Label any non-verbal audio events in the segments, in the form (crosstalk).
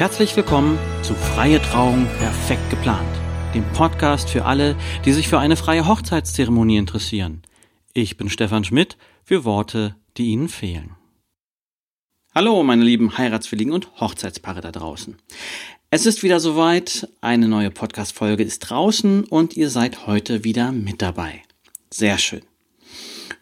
Herzlich willkommen zu Freie Trauung perfekt geplant, dem Podcast für alle, die sich für eine freie Hochzeitszeremonie interessieren. Ich bin Stefan Schmidt für Worte, die Ihnen fehlen. Hallo, meine lieben Heiratswilligen und Hochzeitspaare da draußen. Es ist wieder soweit, eine neue Podcast-Folge ist draußen und ihr seid heute wieder mit dabei. Sehr schön.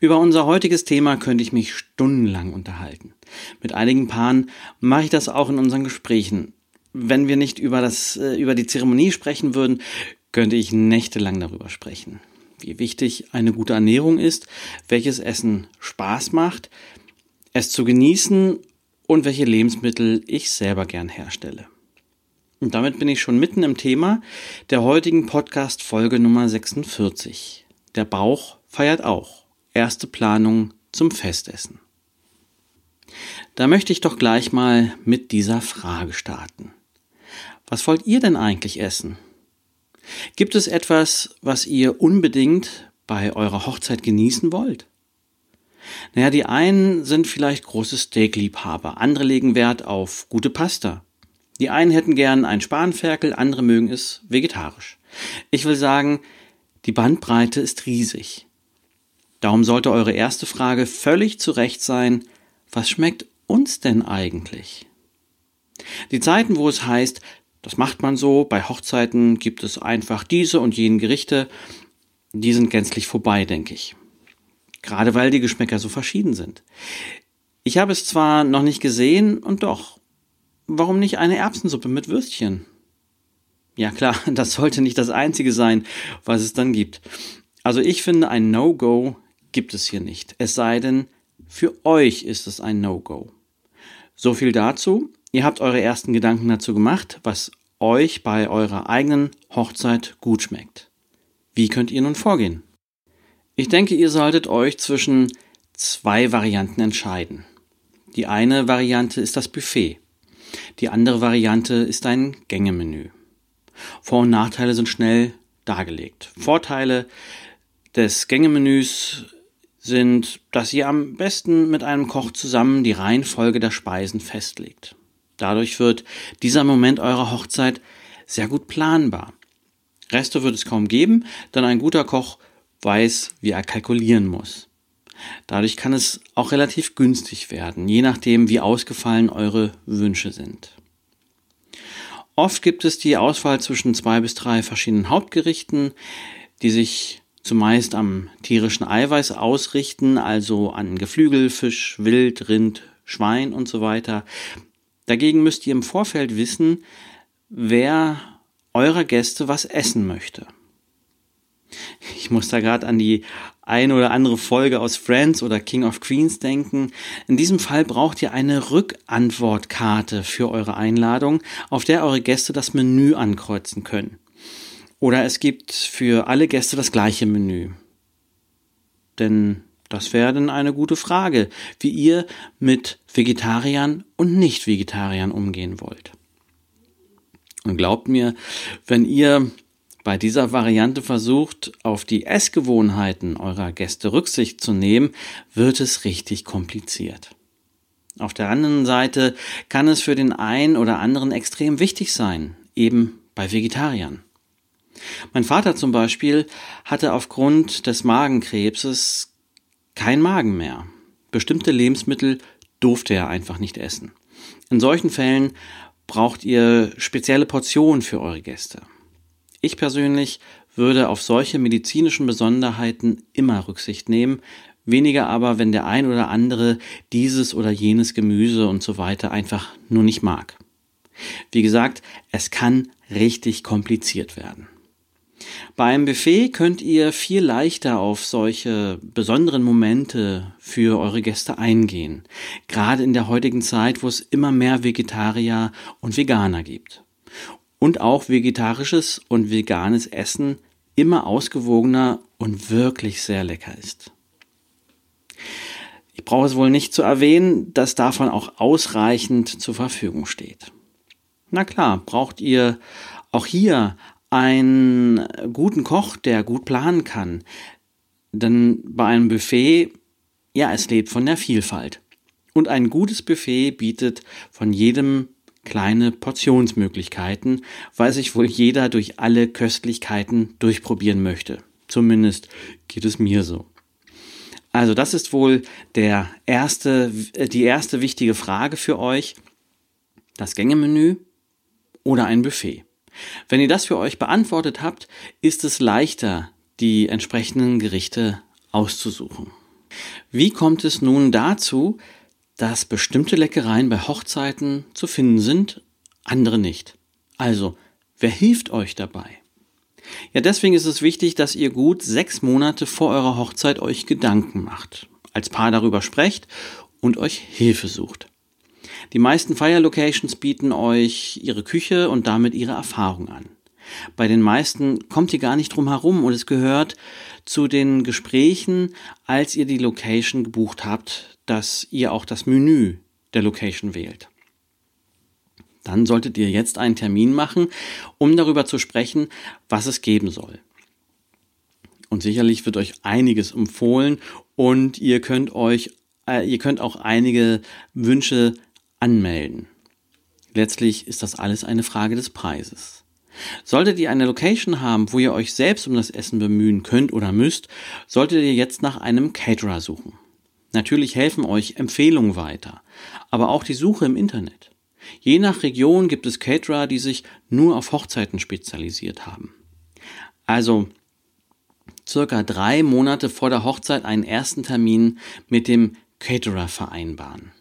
Über unser heutiges Thema könnte ich mich stundenlang unterhalten. Mit einigen Paaren mache ich das auch in unseren Gesprächen. Wenn wir nicht über das, äh, über die Zeremonie sprechen würden, könnte ich nächtelang darüber sprechen. Wie wichtig eine gute Ernährung ist, welches Essen Spaß macht, es zu genießen und welche Lebensmittel ich selber gern herstelle. Und damit bin ich schon mitten im Thema der heutigen Podcast Folge Nummer 46. Der Bauch feiert auch erste Planung zum Festessen. Da möchte ich doch gleich mal mit dieser Frage starten. Was wollt ihr denn eigentlich essen? Gibt es etwas, was ihr unbedingt bei eurer Hochzeit genießen wollt? Naja, die einen sind vielleicht große Steakliebhaber, andere legen Wert auf gute Pasta. Die einen hätten gern ein Spanferkel, andere mögen es vegetarisch. Ich will sagen, die Bandbreite ist riesig. Darum sollte eure erste Frage völlig zu Recht sein, was schmeckt uns denn eigentlich? Die Zeiten, wo es heißt, das macht man so, bei Hochzeiten gibt es einfach diese und jene Gerichte, die sind gänzlich vorbei, denke ich. Gerade weil die Geschmäcker so verschieden sind. Ich habe es zwar noch nicht gesehen und doch, warum nicht eine Erbsensuppe mit Würstchen? Ja klar, (laughs) das sollte nicht das Einzige sein, was es dann gibt. Also ich finde, ein No-Go gibt es hier nicht. Es sei denn, für euch ist es ein No-Go. So viel dazu. Ihr habt eure ersten Gedanken dazu gemacht, was euch bei eurer eigenen Hochzeit gut schmeckt. Wie könnt ihr nun vorgehen? Ich denke, ihr solltet euch zwischen zwei Varianten entscheiden. Die eine Variante ist das Buffet. Die andere Variante ist ein Gängemenü. Vor- und Nachteile sind schnell dargelegt. Vorteile des Gängemenüs sind, dass ihr am besten mit einem Koch zusammen die Reihenfolge der Speisen festlegt. Dadurch wird dieser Moment eurer Hochzeit sehr gut planbar. Reste wird es kaum geben, denn ein guter Koch weiß, wie er kalkulieren muss. Dadurch kann es auch relativ günstig werden, je nachdem, wie ausgefallen eure Wünsche sind. Oft gibt es die Auswahl zwischen zwei bis drei verschiedenen Hauptgerichten, die sich zumeist am tierischen Eiweiß ausrichten, also an Geflügel, Fisch, Wild, Rind, Schwein und so weiter. Dagegen müsst ihr im Vorfeld wissen, wer eurer Gäste was essen möchte. Ich muss da gerade an die eine oder andere Folge aus Friends oder King of Queens denken. In diesem Fall braucht ihr eine Rückantwortkarte für eure Einladung, auf der eure Gäste das Menü ankreuzen können. Oder es gibt für alle Gäste das gleiche Menü. Denn das wäre dann eine gute Frage, wie ihr mit Vegetariern und Nicht-Vegetariern umgehen wollt. Und glaubt mir, wenn ihr bei dieser Variante versucht, auf die Essgewohnheiten eurer Gäste Rücksicht zu nehmen, wird es richtig kompliziert. Auf der anderen Seite kann es für den einen oder anderen extrem wichtig sein, eben bei Vegetariern. Mein Vater zum Beispiel hatte aufgrund des Magenkrebses kein Magen mehr. Bestimmte Lebensmittel durfte er einfach nicht essen. In solchen Fällen braucht ihr spezielle Portionen für eure Gäste. Ich persönlich würde auf solche medizinischen Besonderheiten immer Rücksicht nehmen, weniger aber, wenn der ein oder andere dieses oder jenes Gemüse und so weiter einfach nur nicht mag. Wie gesagt, es kann richtig kompliziert werden. Beim Buffet könnt ihr viel leichter auf solche besonderen Momente für eure Gäste eingehen. Gerade in der heutigen Zeit, wo es immer mehr Vegetarier und Veganer gibt. Und auch vegetarisches und veganes Essen immer ausgewogener und wirklich sehr lecker ist. Ich brauche es wohl nicht zu erwähnen, dass davon auch ausreichend zur Verfügung steht. Na klar, braucht ihr auch hier einen guten Koch, der gut planen kann. Denn bei einem Buffet, ja, es lebt von der Vielfalt. Und ein gutes Buffet bietet von jedem kleine Portionsmöglichkeiten, weil sich wohl jeder durch alle Köstlichkeiten durchprobieren möchte. Zumindest geht es mir so. Also das ist wohl der erste, die erste wichtige Frage für euch. Das Gängemenü oder ein Buffet? Wenn ihr das für euch beantwortet habt, ist es leichter, die entsprechenden Gerichte auszusuchen. Wie kommt es nun dazu, dass bestimmte Leckereien bei Hochzeiten zu finden sind, andere nicht? Also, wer hilft euch dabei? Ja, deswegen ist es wichtig, dass ihr gut sechs Monate vor eurer Hochzeit euch Gedanken macht, als Paar darüber sprecht und euch Hilfe sucht. Die meisten Fire Locations bieten euch ihre Küche und damit ihre Erfahrung an. Bei den meisten kommt ihr gar nicht drum herum und es gehört zu den Gesprächen, als ihr die Location gebucht habt, dass ihr auch das Menü der Location wählt. Dann solltet ihr jetzt einen Termin machen, um darüber zu sprechen, was es geben soll. Und sicherlich wird euch einiges empfohlen und ihr könnt euch, äh, ihr könnt auch einige Wünsche anmelden. Letztlich ist das alles eine Frage des Preises. Solltet ihr eine Location haben, wo ihr euch selbst um das Essen bemühen könnt oder müsst, solltet ihr jetzt nach einem Caterer suchen. Natürlich helfen euch Empfehlungen weiter, aber auch die Suche im Internet. Je nach Region gibt es Caterer, die sich nur auf Hochzeiten spezialisiert haben. Also circa drei Monate vor der Hochzeit einen ersten Termin mit dem Caterer vereinbaren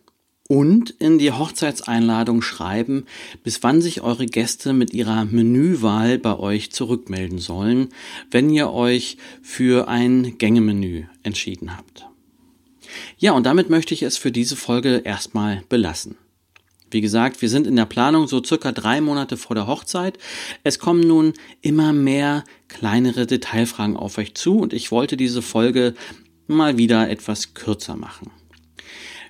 und in die Hochzeitseinladung schreiben, bis wann sich eure Gäste mit ihrer Menüwahl bei euch zurückmelden sollen, wenn ihr euch für ein Gängemenü entschieden habt. Ja, und damit möchte ich es für diese Folge erstmal belassen. Wie gesagt, wir sind in der Planung so circa drei Monate vor der Hochzeit. Es kommen nun immer mehr kleinere Detailfragen auf euch zu und ich wollte diese Folge mal wieder etwas kürzer machen.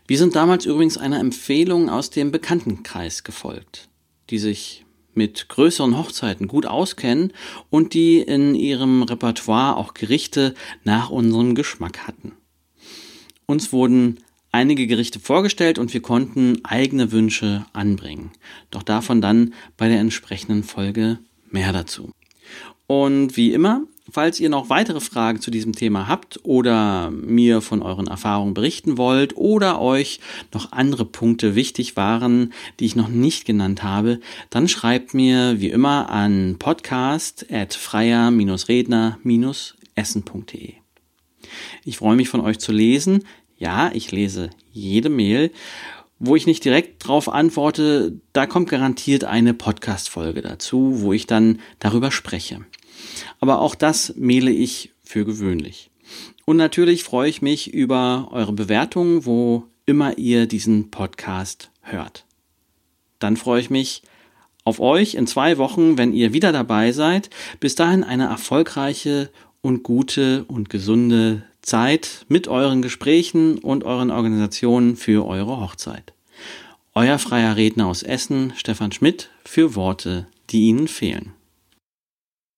Wir sind damals übrigens einer Empfehlung aus dem Bekanntenkreis gefolgt, die sich mit größeren Hochzeiten gut auskennen und die in ihrem Repertoire auch Gerichte nach unserem Geschmack hatten. Uns wurden einige Gerichte vorgestellt und wir konnten eigene Wünsche anbringen. Doch davon dann bei der entsprechenden Folge mehr dazu. Und wie immer Falls ihr noch weitere Fragen zu diesem Thema habt oder mir von euren Erfahrungen berichten wollt oder euch noch andere Punkte wichtig waren, die ich noch nicht genannt habe, dann schreibt mir wie immer an podcast.freier-redner-essen.de. Ich freue mich von euch zu lesen. Ja, ich lese jede Mail. Wo ich nicht direkt drauf antworte, da kommt garantiert eine Podcast-Folge dazu, wo ich dann darüber spreche. Aber auch das mehle ich für gewöhnlich. Und natürlich freue ich mich über eure Bewertungen, wo immer ihr diesen Podcast hört. Dann freue ich mich auf euch in zwei Wochen, wenn ihr wieder dabei seid. Bis dahin eine erfolgreiche und gute und gesunde Zeit mit euren Gesprächen und euren Organisationen für eure Hochzeit. Euer freier Redner aus Essen, Stefan Schmidt, für Worte, die Ihnen fehlen.